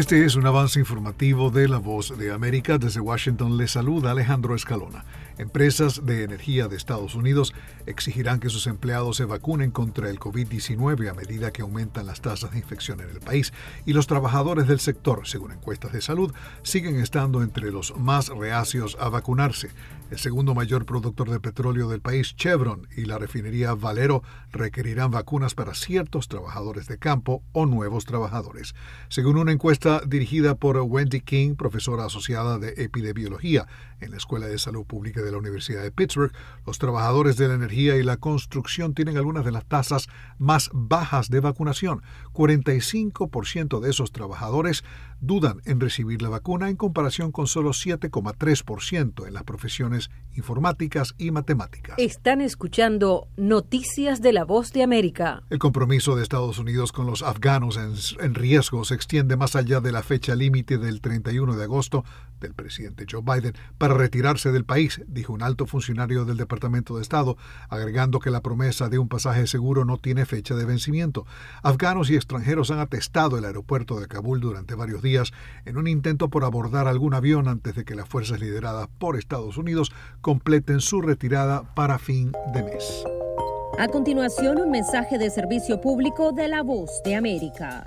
Este es un avance informativo de La Voz de América. Desde Washington le saluda Alejandro Escalona. Empresas de energía de Estados Unidos exigirán que sus empleados se vacunen contra el COVID-19 a medida que aumentan las tasas de infección en el país y los trabajadores del sector, según encuestas de salud, siguen estando entre los más reacios a vacunarse. El segundo mayor productor de petróleo del país, Chevron, y la refinería Valero requerirán vacunas para ciertos trabajadores de campo o nuevos trabajadores. Según una encuesta dirigida por Wendy King, profesora asociada de epidemiología en la Escuela de Salud Pública de la Universidad de Pittsburgh, los trabajadores de la energía y la construcción tienen algunas de las tasas más bajas de vacunación. 45% de esos trabajadores dudan en recibir la vacuna en comparación con solo 7,3% en las profesiones informáticas y matemáticas. Están escuchando Noticias de la Voz de América. El compromiso de Estados Unidos con los afganos en, en riesgo se extiende más allá de la fecha límite del 31 de agosto del presidente Joe Biden para retirarse del país, dijo un alto funcionario del Departamento de Estado, agregando que la promesa de un pasaje seguro no tiene fecha de vencimiento. Afganos y extranjeros han atestado el aeropuerto de Kabul durante varios días en un intento por abordar algún avión antes de que las fuerzas lideradas por Estados Unidos completen su retirada para fin de mes. A continuación, un mensaje de servicio público de la voz de América.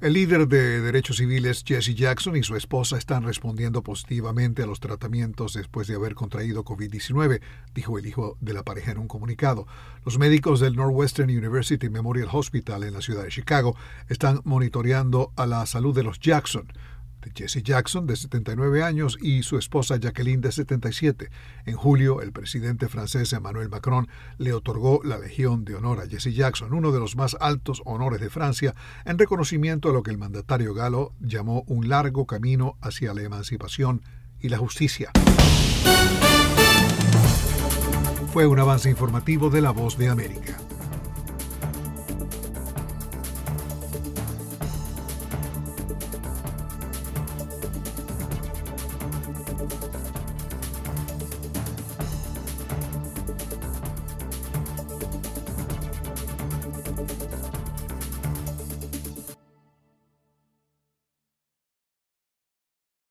El líder de derechos civiles Jesse Jackson y su esposa están respondiendo positivamente a los tratamientos después de haber contraído COVID-19, dijo el hijo de la pareja en un comunicado. Los médicos del Northwestern University Memorial Hospital en la ciudad de Chicago están monitoreando a la salud de los Jackson Jesse Jackson, de 79 años, y su esposa Jacqueline, de 77. En julio, el presidente francés Emmanuel Macron le otorgó la Legión de Honor a Jesse Jackson, uno de los más altos honores de Francia, en reconocimiento a lo que el mandatario galo llamó un largo camino hacia la emancipación y la justicia. Fue un avance informativo de La Voz de América. Música